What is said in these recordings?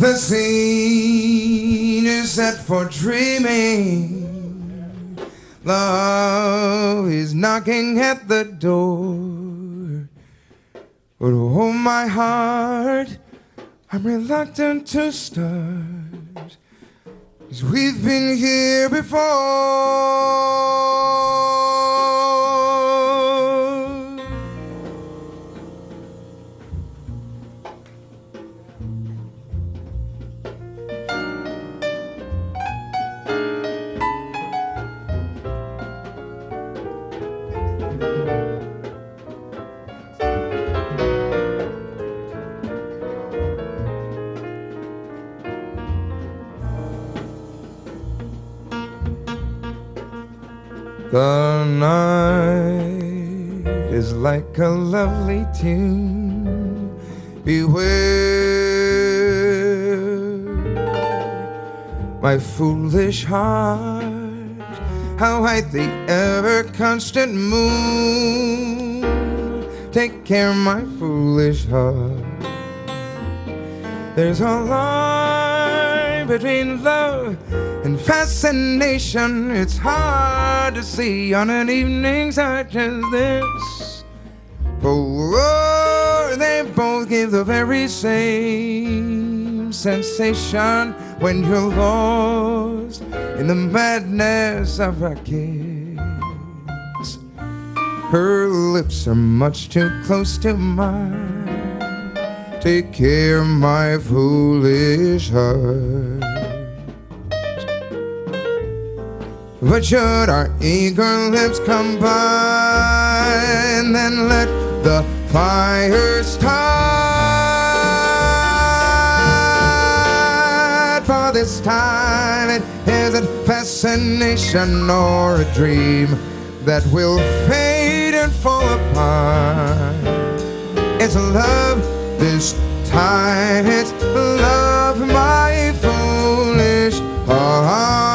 The scene is set for dreaming. Love is knocking at the door. But oh, my heart, I'm reluctant to start. Cause we've been here before. The night is like a lovely tune. Beware, my foolish heart. How white the ever constant moon. Take care, my foolish heart. There's a line between love and fascination. It's hard to see on an evening such as this. For they both give the very same sensation when you're lost in the madness of a kiss. Her lips are much too close to mine. Take care, my foolish heart. But should our eager lips combine, then let the fire start. For this time, it isn't fascination or a dream that will fade and fall apart. It's love this time. It's love, my foolish heart.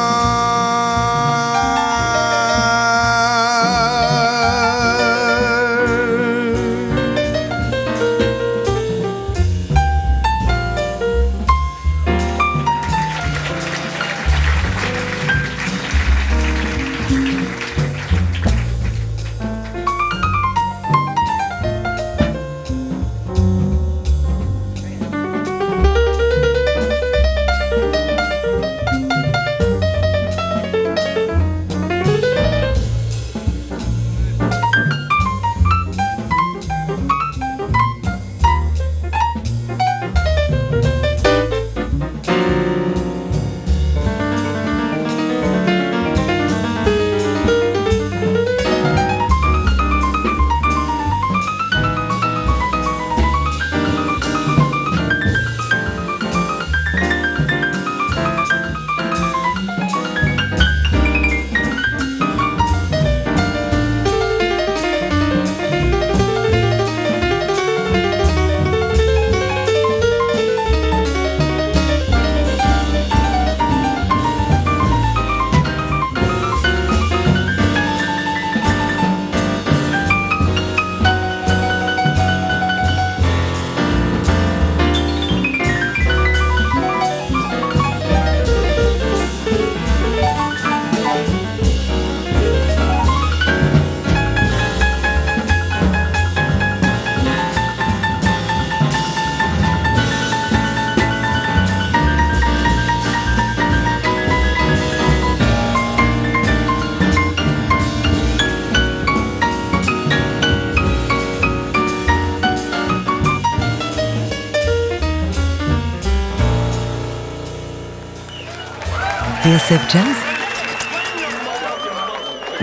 TSF Jazz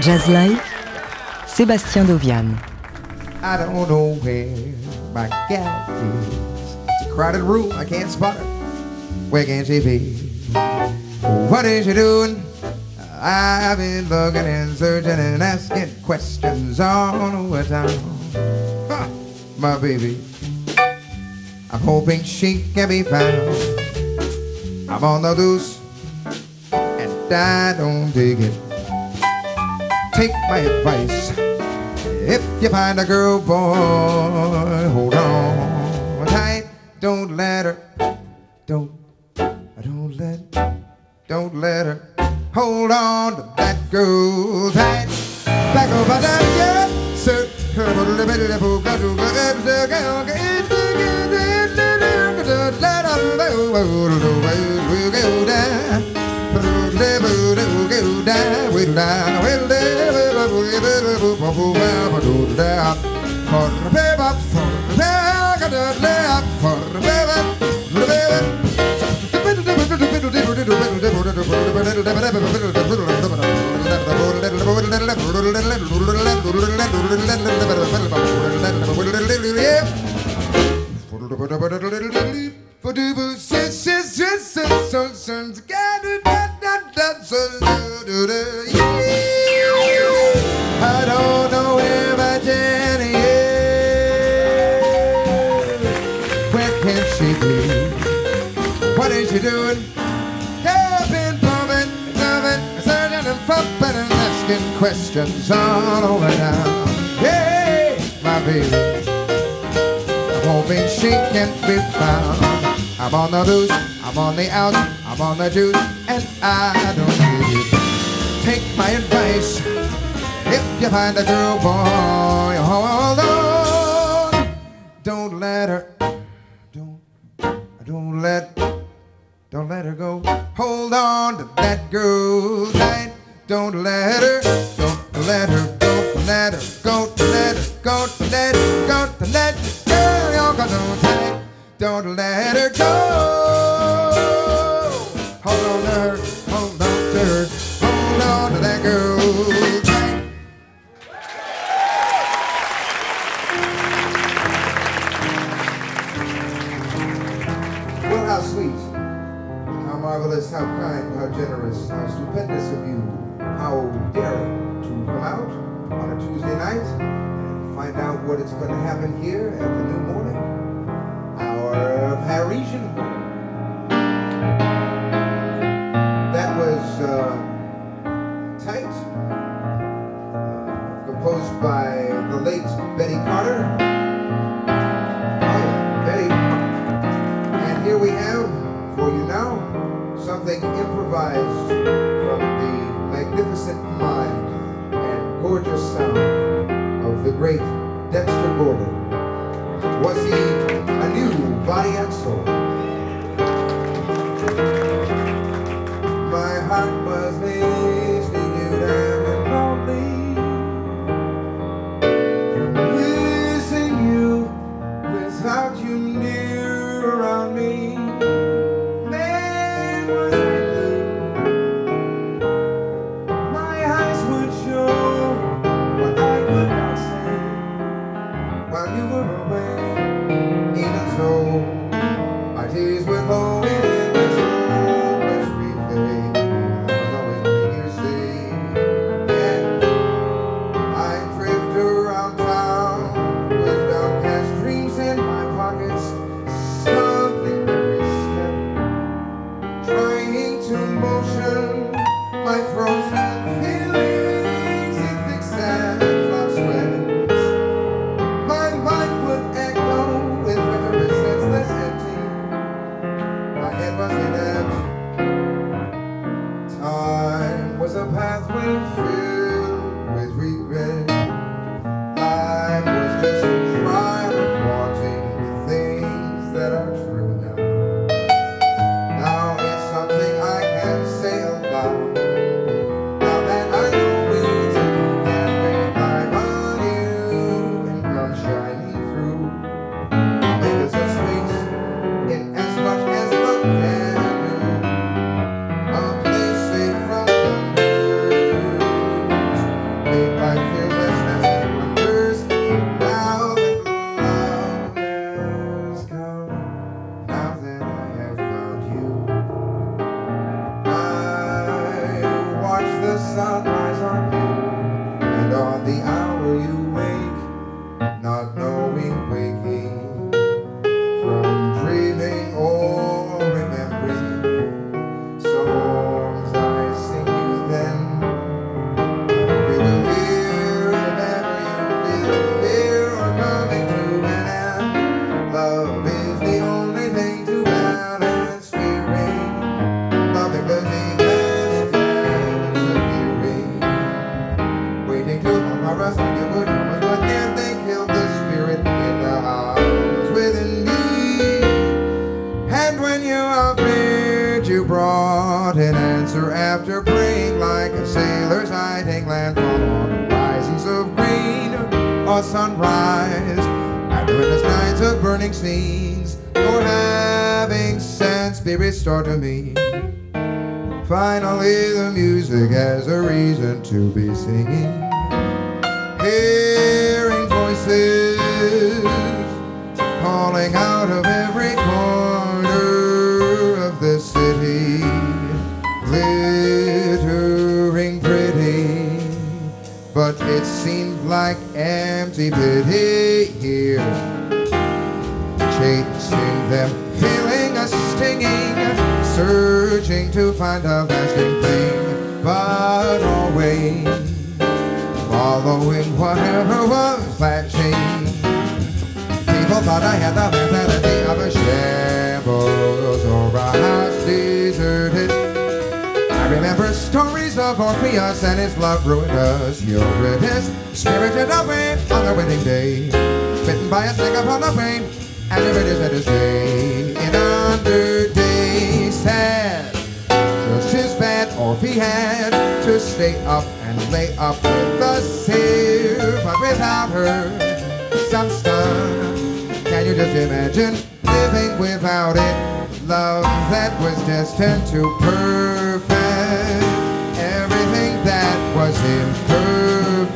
Jazz Live Sébastien Dovian I don't know where my gal is. It's a crowded room, I can't spot her. Where can she be? What is she doing? I've been looking and searching and asking questions all over town. Huh, my baby. I'm hoping she can be found. I'm on the loose I don't dig it. Take my advice. If you find a girl, boy, hold on tight. Don't let her, hoping she can be found. I'm on the loose, I'm on the out, I'm on the juice, and I don't need it. Take my advice. If you find a girl, boy, hold on. Don't let her, don't, don't let, don't let her go. Hold on to that girl tight. Don't let her, don't let her, don't let her go, don't let her go, don't let her go, don't let girl, y'all got no tight. Don't let her go. Hold on to her, hold on to her, hold on to that girl. Well, how sweet, how marvelous, how kind, how generous, how stupendous of you, how daring to come out on a Tuesday night find out what is going to happen here at the new morning, our Parisian home. That was uh, tight, uh, composed by the late Betty Carter. Oh, yeah, Betty. And here we have for you now something improvised from the magnificent mind and gorgeous sound great Dexter Gordon. Was he a new body and soul? But it seemed like empty pity here, chasing them, feeling a stinging, searching to find a lasting thing, but always following whatever was flashing. People thought I had the mentality of a shambles remember stories of Orpheus and his love ruined us. Eurydice, spirited away on their wedding day, bitten by a snake upon the brain, and Eurydice had to stay in under day sad. Just as bad Orphe had to stay up and lay up with the seer, but without her, some stun. Can you just imagine living without it? Love that was destined to perfect was imperfect.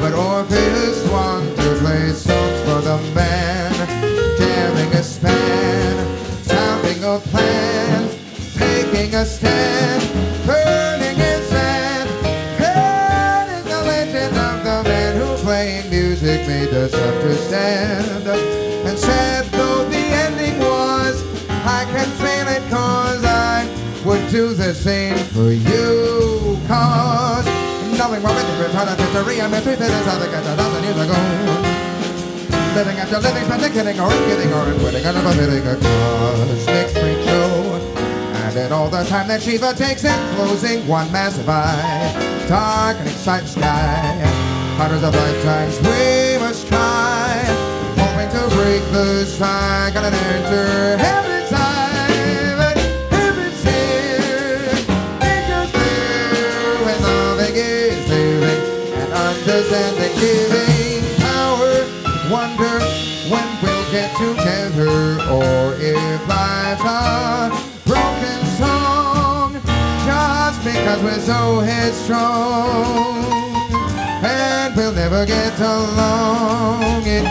But Orpheus wanted to play songs for the man, tearing a span, sounding a plan, taking a stand, burning his hand, telling the legend of the man who playing music made us understand. And sad though the ending was, I can feel it cause I would do the same for you. Cause nothing more with the return of history and that is how they got a thousand years ago. Living after living, spending, kidding, or kidding, or quitting, and never hitting a cosmic freak show. And in all the time that Shiva takes in closing one massive eye, dark and exciting sky, hundreds of lifetimes we must try, hoping to break the cycle and enter heaven's understanding giving power. Wonder when we'll get together, or if life's a broken song, just because we're so headstrong, and we'll never get along. It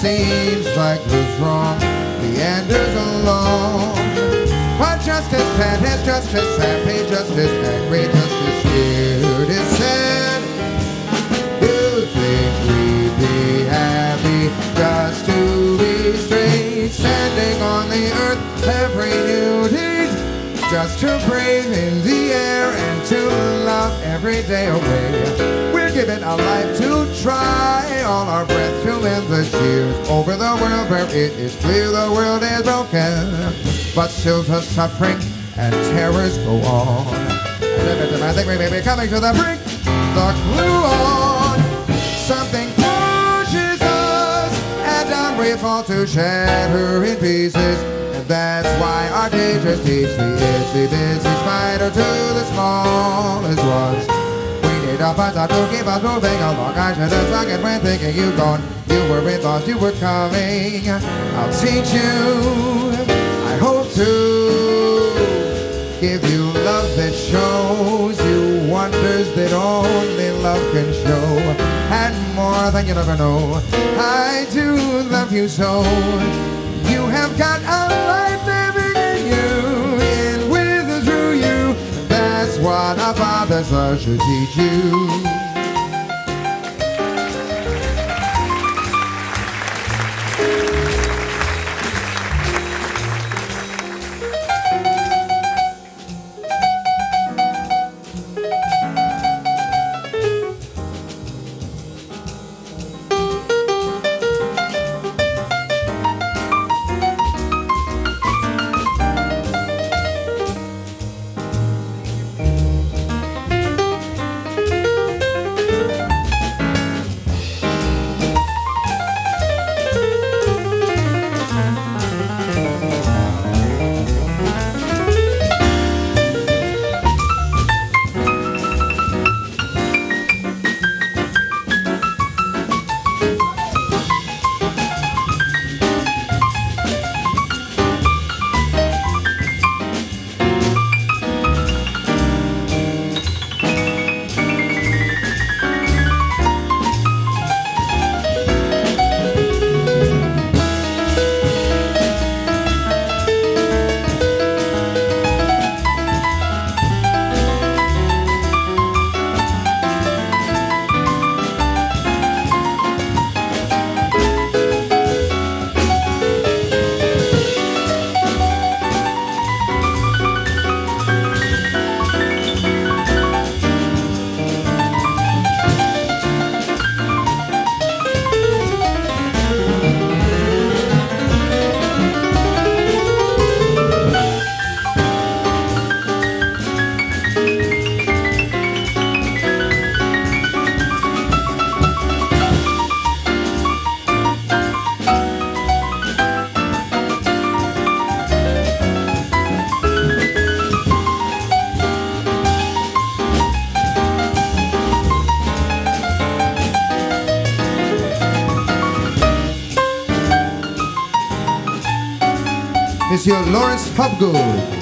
seems like who's wrong, the end is alone. But just as sad as just as happy, just as angry, just as scared is standing on the earth every new day, just to breathe in the air and to love every day away. We're given a life to try, all our breath to end the cheers over the world where it is clear the world is broken, but still the suffering and terrors go on. I think we may be coming to the brink, the clue on. Something we fall to shatter in pieces. And that's why our teachers teach the itsy bitsy spider to the smallest ones. We need a buzzer to keep us moving along. I should have sung it when thinking you gone. You were in thoughts you were coming. I'll teach you. I hope to give you love that shows you wonders that only love can show, and more than you'll ever know. I do love you so. You have got a life living in you, in with and through you. That's what a father's love should teach you. Laurence Hobgood.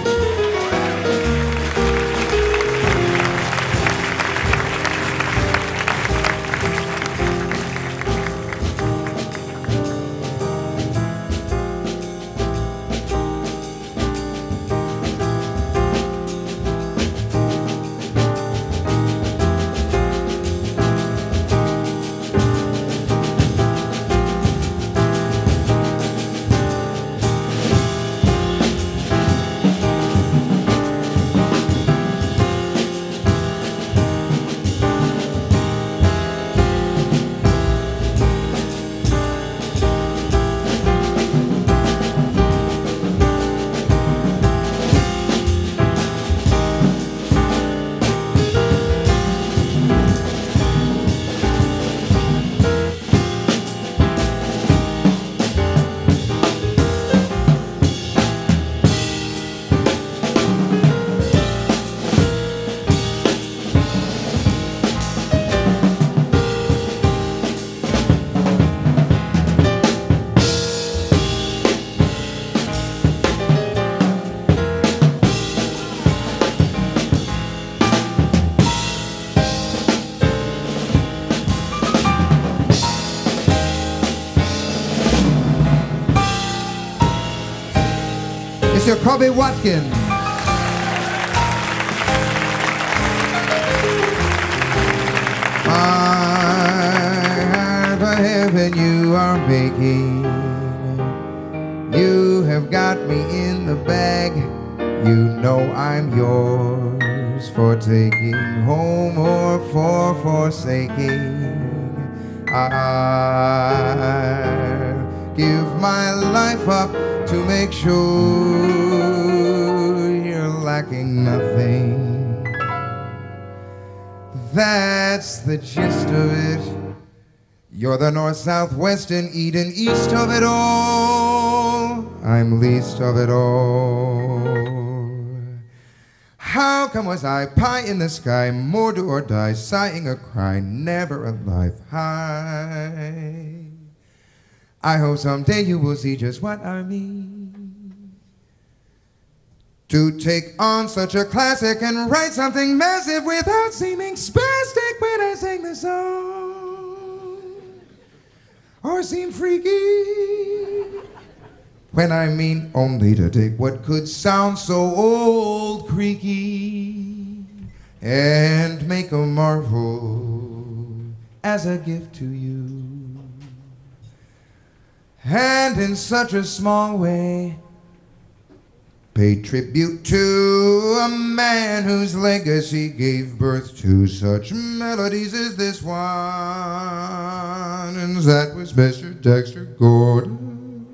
Kobie Watkins. A heaven you are making. You have got me in the bag. You know I'm yours for taking home or for forsaking. I give my life up to make sure you're lacking nothing. That's the gist of it. You're the north, south, west, and Eden, east of it all. I'm least of it all. How come was I pie in the sky, more do or die, sighing a cry, never a life high? I hope someday you will see just what I mean. To take on such a classic and write something massive without seeming spastic when I sing the song. Or seem freaky when I mean only to take what could sound so old, creaky, and make a marvel as a gift to you. And in such a small way, pay tribute to a man whose legacy gave birth to such melodies as this one. And that was Mr. Dexter Gordon.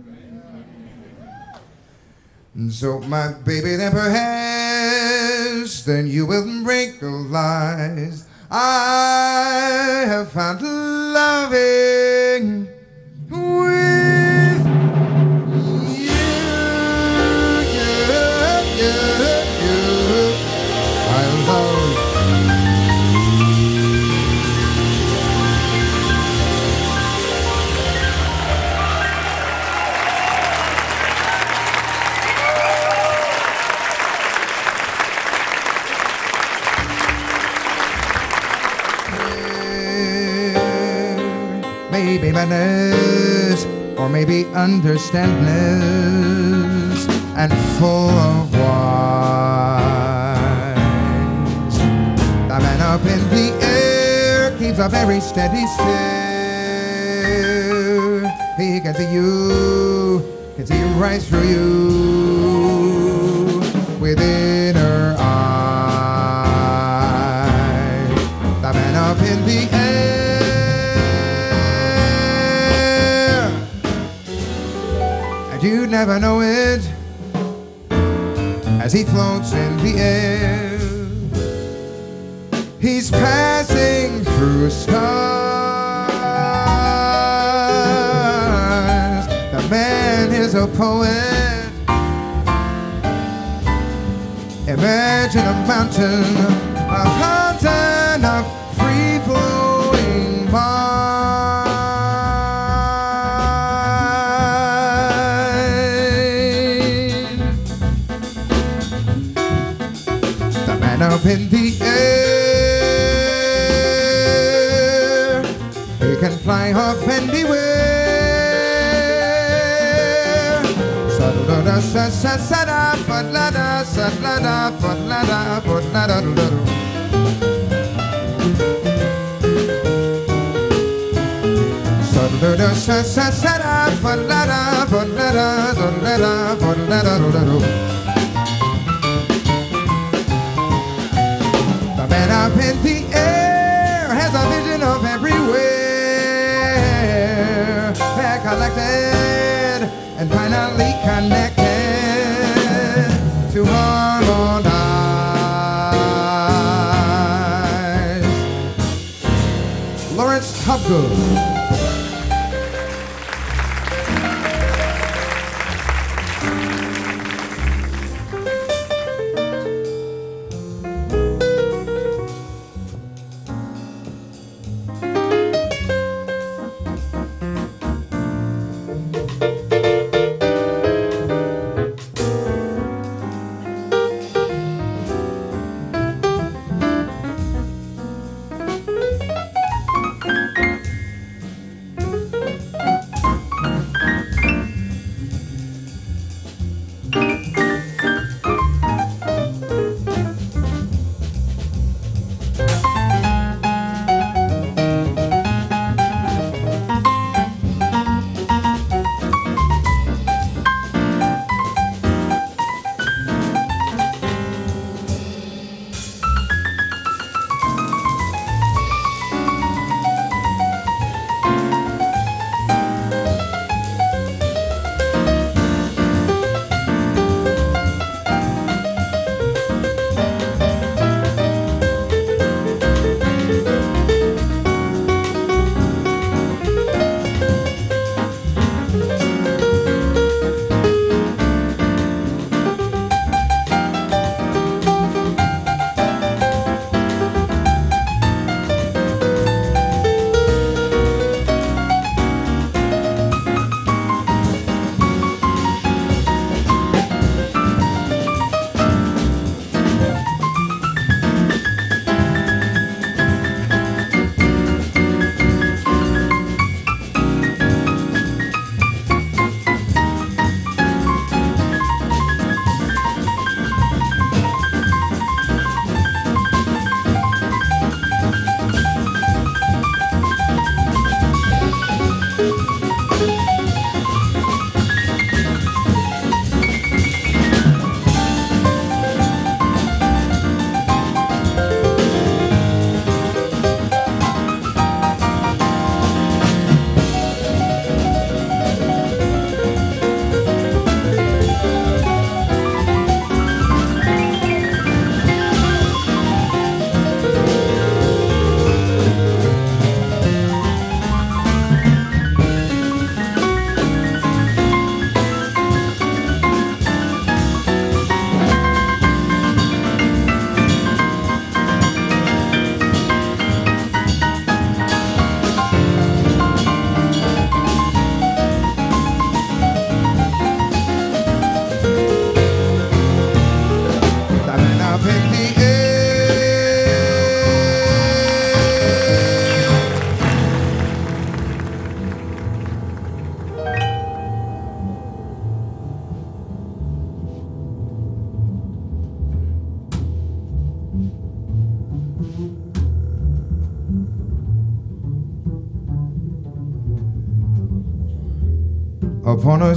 And so, my baby, then perhaps then you will realize I have found loving understandness, and full of wines. The man up in the air keeps a very steady stare. He can see you, can see right through you never know it as he floats in the air. He's passing through stars. The man is a poet. Imagine a mountain, up in the air. He can fly off anywhere. Sa-da-da, sa-sa-sa-da, fa-la-da, sa-la-da, fa-la-da, fa-la-da-da-da. Sa-da-da, sa-sa-sa-da, fa-la-da, fa-la-da, da-la-da, fa-la-da-da-da. The man up in the air has a vision of everywhere. They're collected and finally connected to harmonize. Laurence Hobgood.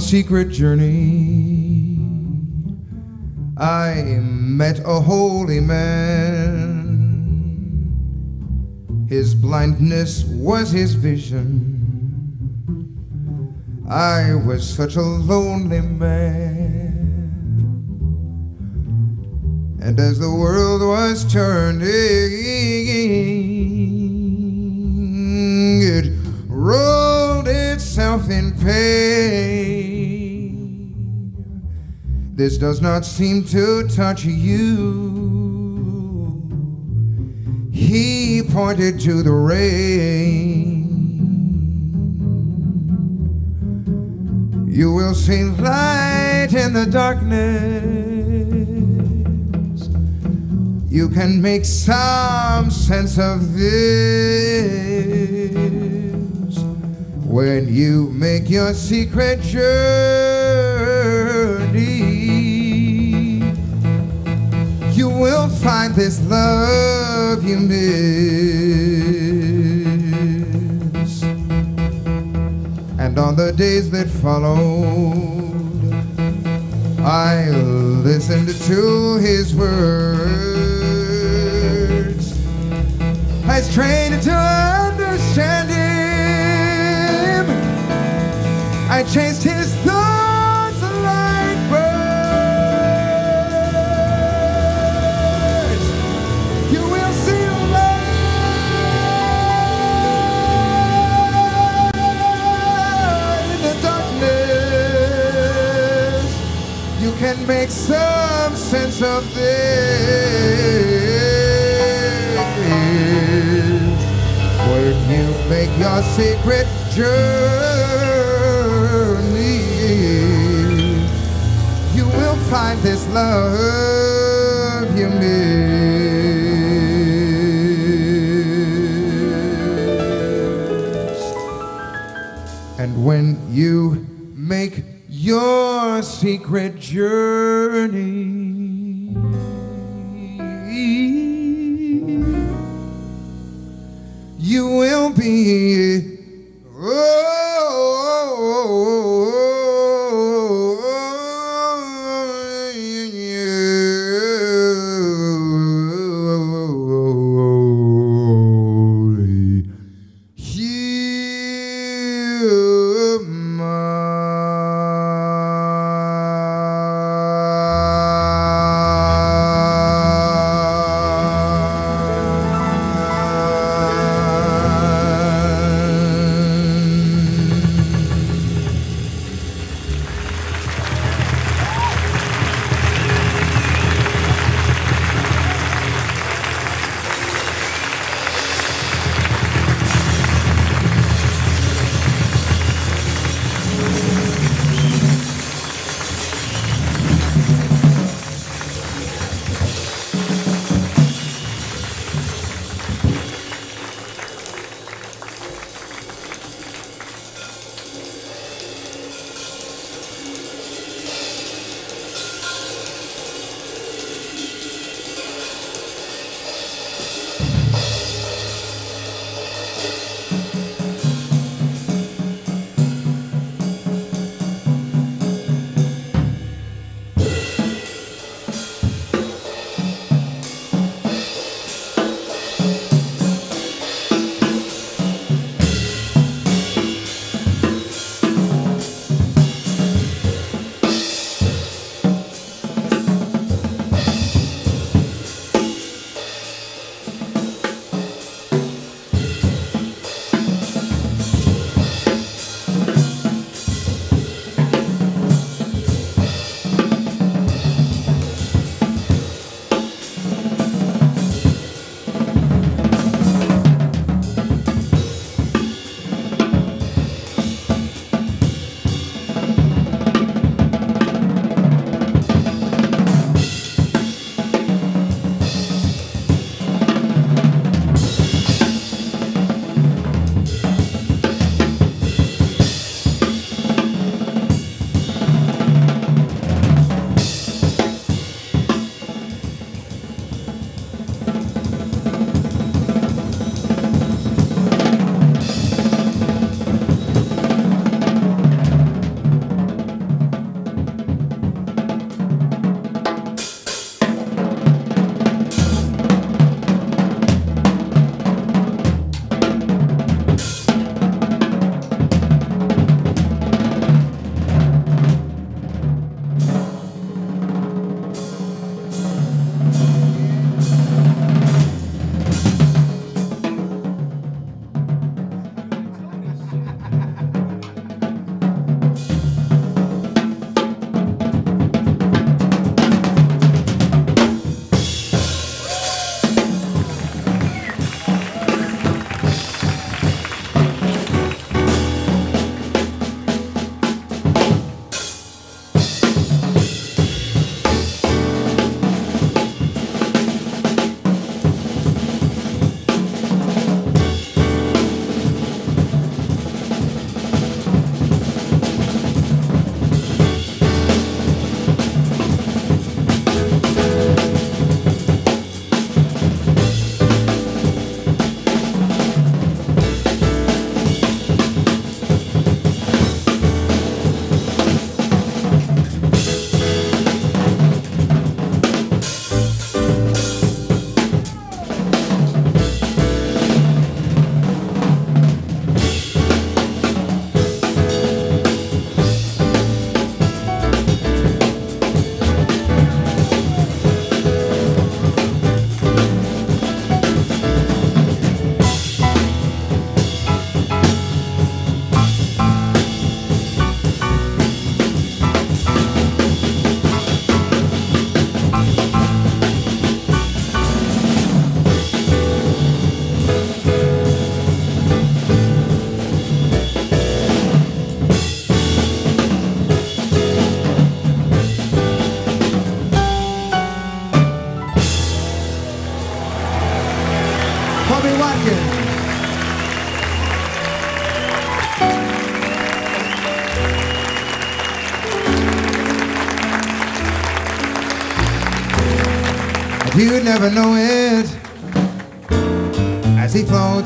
Secret journey, I met a holy man. His blindness was his vision. I was such a lonely man. And as the world was turning, it rolled itself in pain. This does not seem to touch you. He pointed to the rain. You will see light in the darkness. you can make some sense of this when you make your secret journey. Find this love you miss. And on the days that followed, I listened to his words. I was trained to understand him. I chased his thoughts make some sense of this when you make your secret journey. You will find this love you miss. And when you make your secret journey,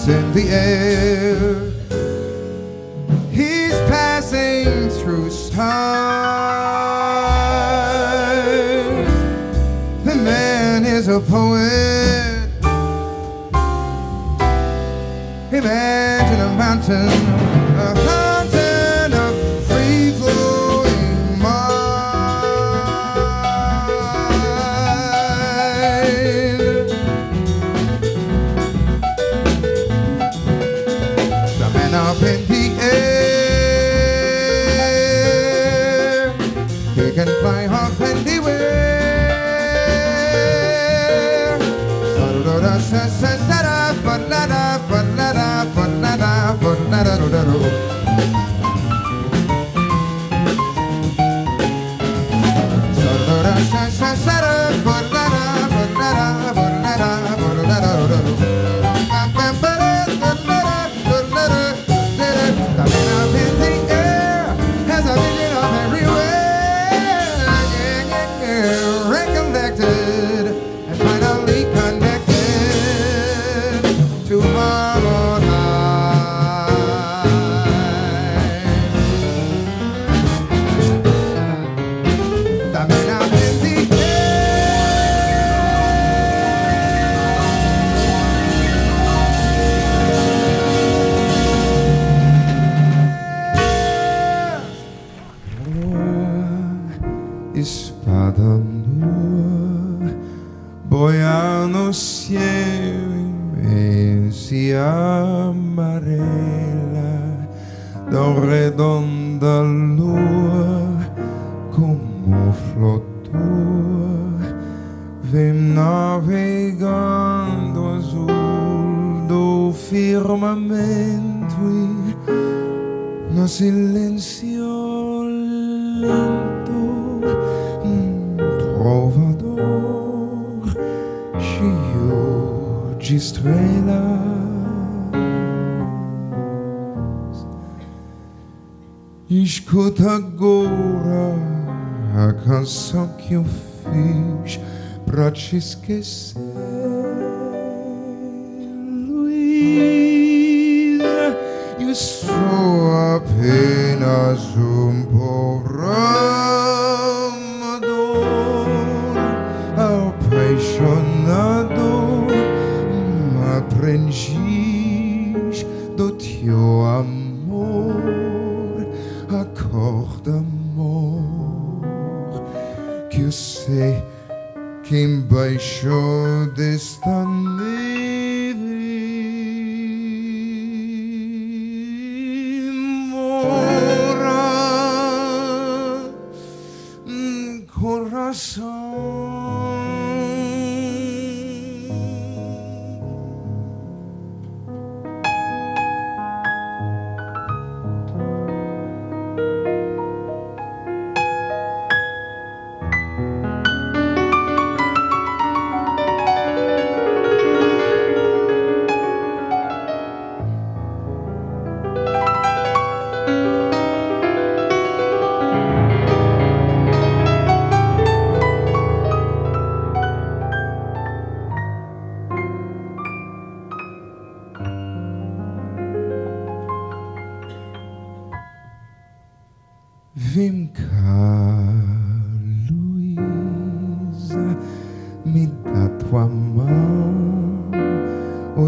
in the air. Escuta agora a canção que eu fiz pra te esquecer Luísa eu sou apenas um pobre que embaixo this neve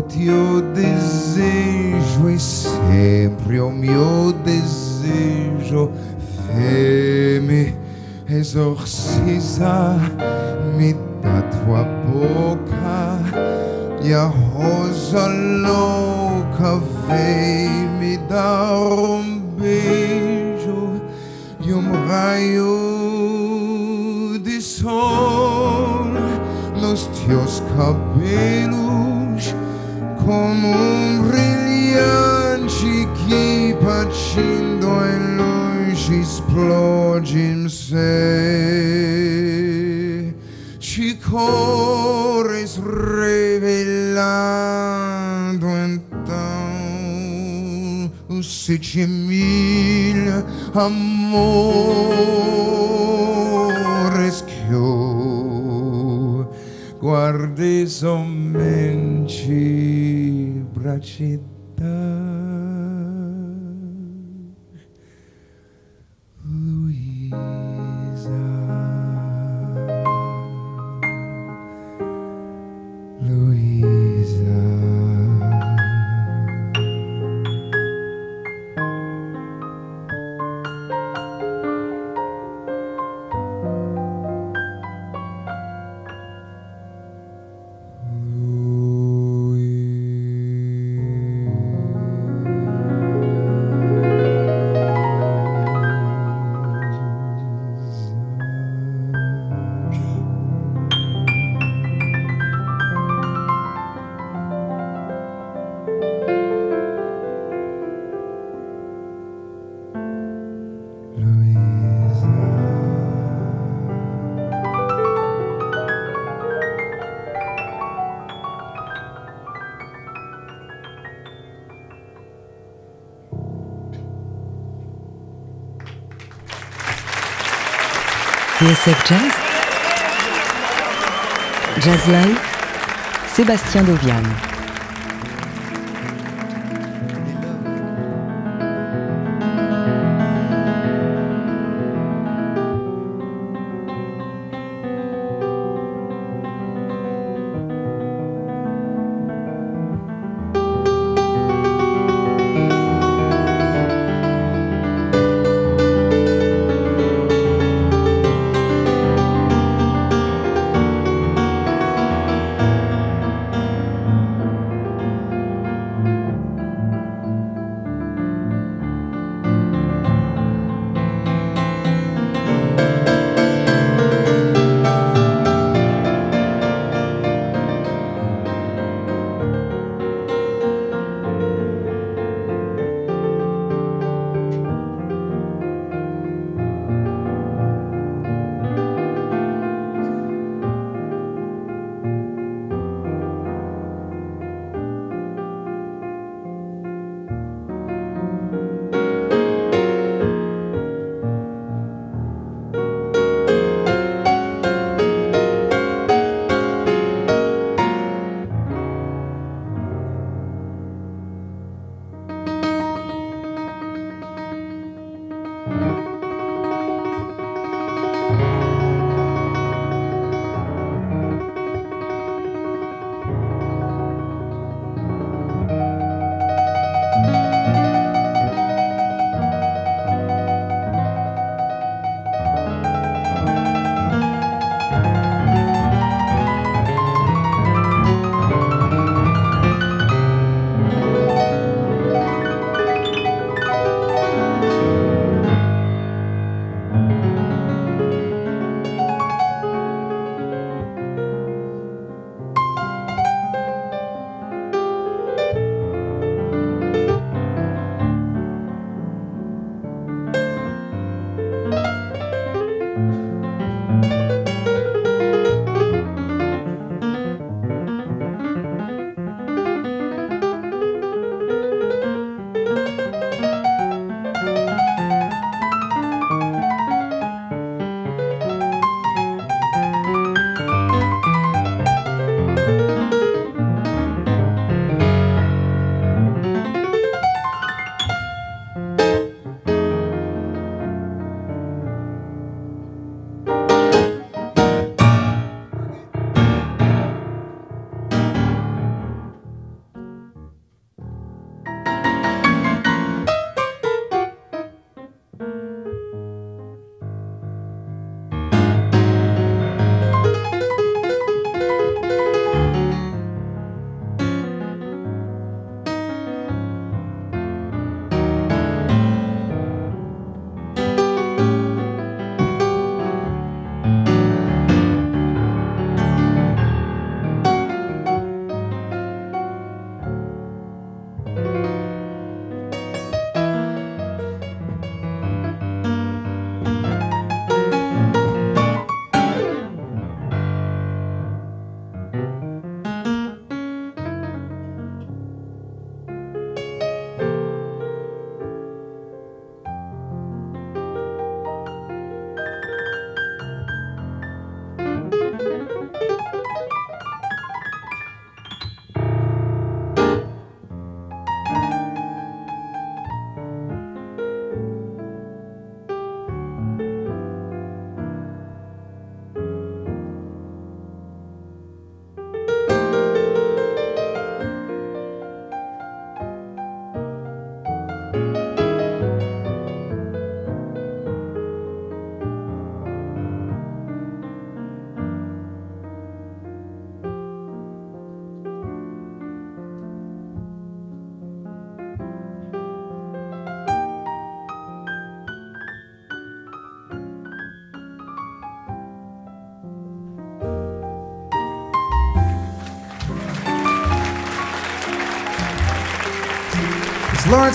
teu desejo é sempre o meu desejo. Vem-me exorcizar, me dá tua boca. E a rosa louca vem me dar um beijo e um raio de sol nos teus cabelos um brilhante que partindo em longe explode em ser te cores revelando então os sete mil amores que eu guardi bracita. TSF Jazz Jazz Live Sébastien Dovian.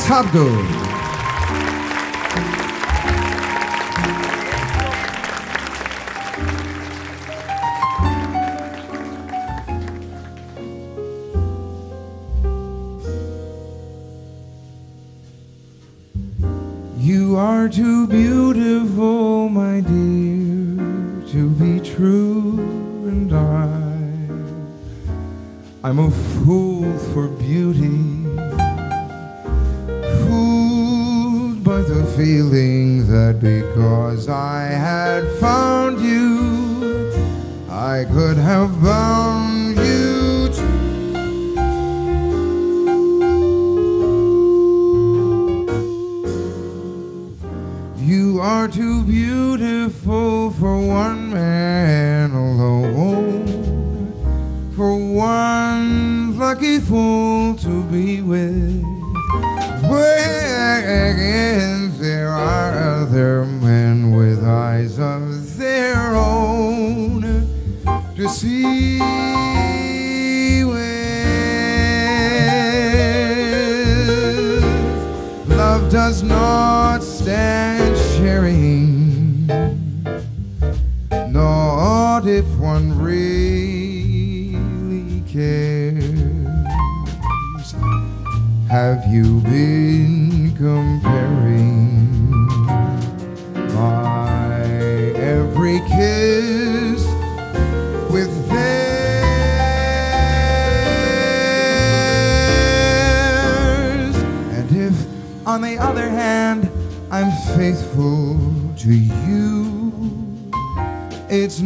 Hobgood. Lucky fool to be with. When there are other men with eyes of their own to see with. Love does not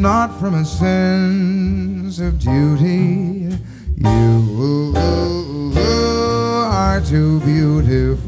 not from a sense of duty. You are too beautiful,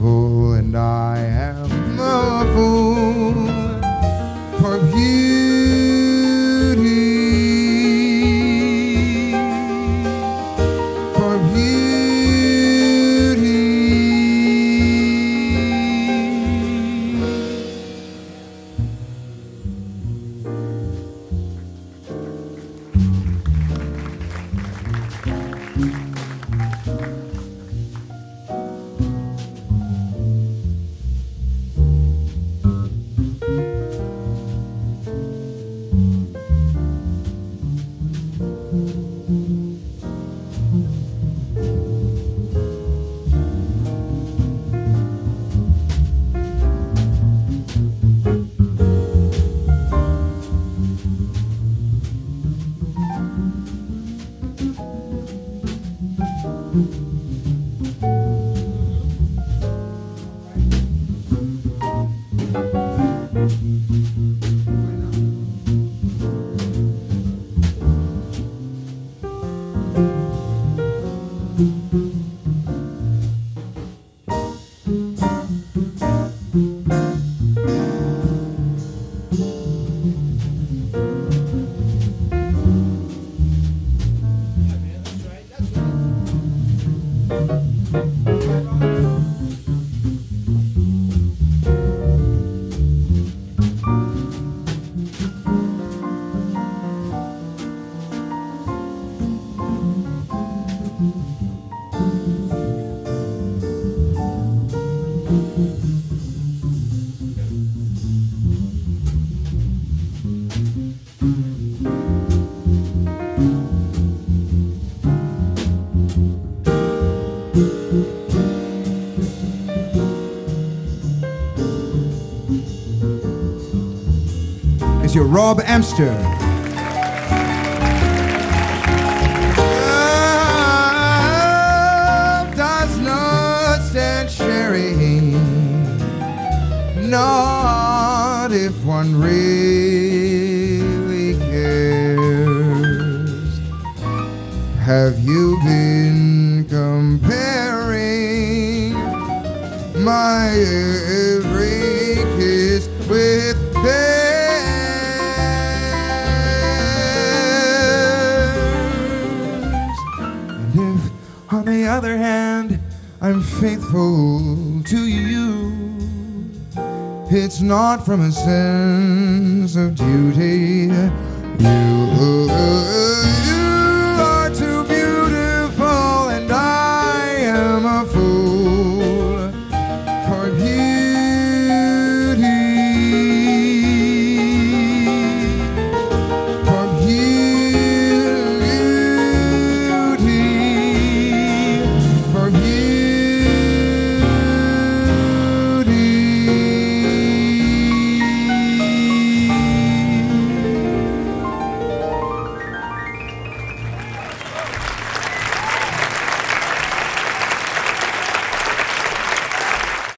It's your Rob Amster. Love does not stand sharing, not if one really cares. Have you been comparing other hand, I'm faithful to you, it's not from a sense of duty. You